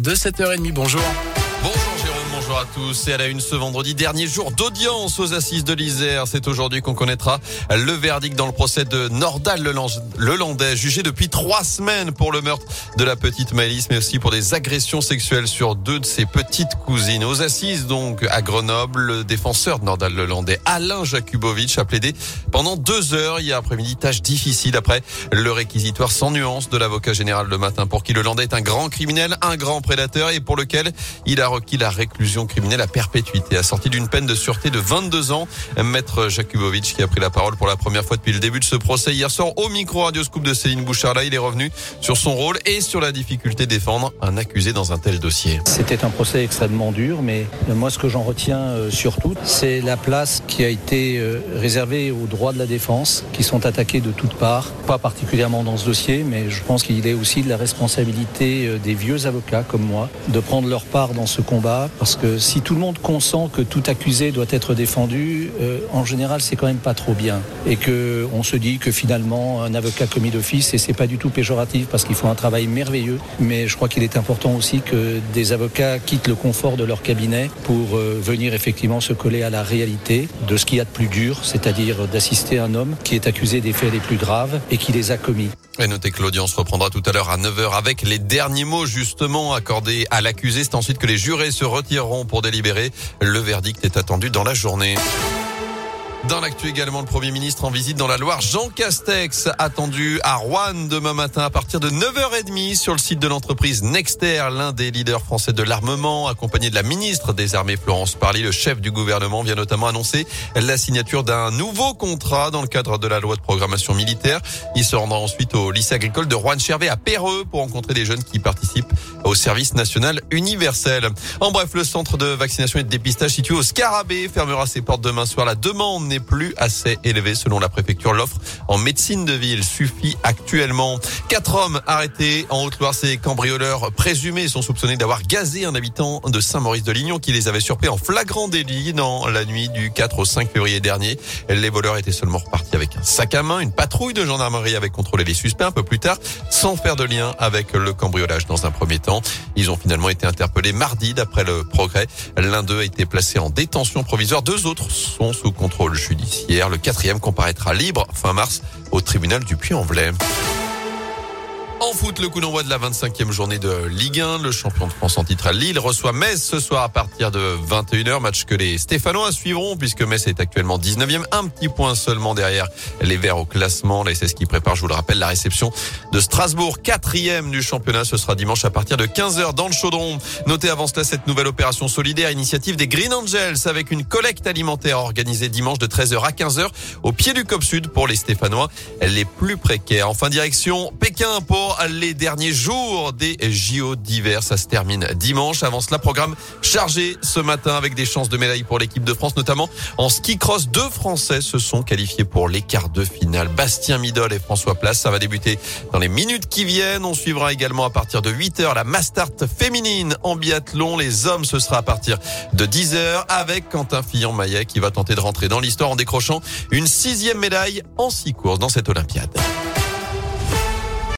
de 7h30. Bonjour. Bonjour à tous. Et à la une ce vendredi, dernier jour d'audience aux assises de l'Isère. C'est aujourd'hui qu'on connaîtra le verdict dans le procès de Nordal le Landais, jugé depuis trois semaines pour le meurtre de la petite Maëlys, mais aussi pour des agressions sexuelles sur deux de ses petites cousines. Aux assises donc à Grenoble, le défenseur de Nordal le Landais, Alain Jakubowicz, a plaidé pendant deux heures hier après-midi, tâche difficile après le réquisitoire sans nuance de l'avocat général le matin pour qui le Landais est un grand criminel, un grand prédateur et pour lequel il a requis la réclusion criminelle à perpétuité, assortie d'une peine de sûreté de 22 ans. Maître Jakubowicz qui a pris la parole pour la première fois depuis le début de ce procès hier soir au micro Radio Scoop de Céline Bouchard. Là, il est revenu sur son rôle et sur la difficulté de défendre un accusé dans un tel dossier. C'était un procès extrêmement dur, mais moi, ce que j'en retiens euh, surtout, c'est la place qui a été euh, réservée aux droits de la défense, qui sont attaqués de toutes parts, pas particulièrement dans ce dossier, mais je pense qu'il est aussi de la responsabilité euh, des vieux avocats comme moi de prendre leur part dans ce combat, parce que si tout le monde consent que tout accusé doit être défendu, euh, en général, c'est quand même pas trop bien. Et que on se dit que finalement, un avocat commis d'office, et c'est pas du tout péjoratif, parce qu'ils font un travail merveilleux, mais je crois qu'il est important aussi que des avocats quittent le confort de leur cabinet pour euh, venir effectivement se coller à la réalité de ce qu'il y a de plus dur, c'est-à-dire d'assister un homme qui est accusé des faits les plus graves et qui les a commis. Et notez que l'audience reprendra tout à l'heure à 9h avec les derniers mots justement accordés à l'accusé. C'est ensuite que les jurés se retireront pour délibérer. Le verdict est attendu dans la journée. Dans l'actu également, le Premier ministre en visite dans la Loire, Jean Castex, attendu à Rouen demain matin à partir de 9h30 sur le site de l'entreprise Nexter, l'un des leaders français de l'armement, accompagné de la ministre des Armées Florence Parly. Le chef du gouvernement vient notamment annoncer la signature d'un nouveau contrat dans le cadre de la loi de programmation militaire. Il se rendra ensuite au lycée agricole de Rouen-Chervé à Péreux pour rencontrer des jeunes qui participent au service national universel. En bref, le centre de vaccination et de dépistage situé au Scarabée fermera ses portes demain soir. La demande n'est plus assez élevé selon la préfecture. L'offre en médecine de ville suffit actuellement. Quatre hommes arrêtés en Haute-Loire. Ces cambrioleurs présumés sont soupçonnés d'avoir gazé un habitant de Saint-Maurice-de-Lignon qui les avait surpris en flagrant délit dans la nuit du 4 au 5 février dernier. Les voleurs étaient seulement repartis avec un sac à main. Une patrouille de gendarmerie avait contrôlé les suspects un peu plus tard sans faire de lien avec le cambriolage dans un premier temps. Ils ont finalement été interpellés mardi d'après le progrès. L'un d'eux a été placé en détention provisoire. Deux autres sont sous contrôle judiciaire. Le quatrième comparaîtra libre fin mars au tribunal du Puy-en-Velay. En foot, le coup d'envoi de la 25e journée de Ligue 1. Le champion de France en titre à Lille reçoit Metz ce soir à partir de 21h. Match que les Stéphanois suivront puisque Metz est actuellement 19e. Un petit point seulement derrière les Verts au classement. La SS qui prépare, je vous le rappelle, la réception de Strasbourg, quatrième du championnat. Ce sera dimanche à partir de 15h dans le chaudron. Notez avant cela cette nouvelle opération solidaire, initiative des Green Angels avec une collecte alimentaire organisée dimanche de 13h à 15h au pied du Cop Sud pour les Stéphanois les plus précaires. Enfin, direction Pékin pour les derniers jours des JO d'hiver. Ça se termine dimanche. Avant cela, programme chargé ce matin avec des chances de médaille pour l'équipe de France, notamment en ski cross. Deux Français se sont qualifiés pour les quarts de finale. Bastien Midol et François Place. Ça va débuter dans les minutes qui viennent. On suivra également à partir de 8 heures la Mastart féminine en biathlon. Les hommes, ce sera à partir de 10 heures avec Quentin Fillon-Maillet qui va tenter de rentrer dans l'histoire en décrochant une sixième médaille en six courses dans cette Olympiade.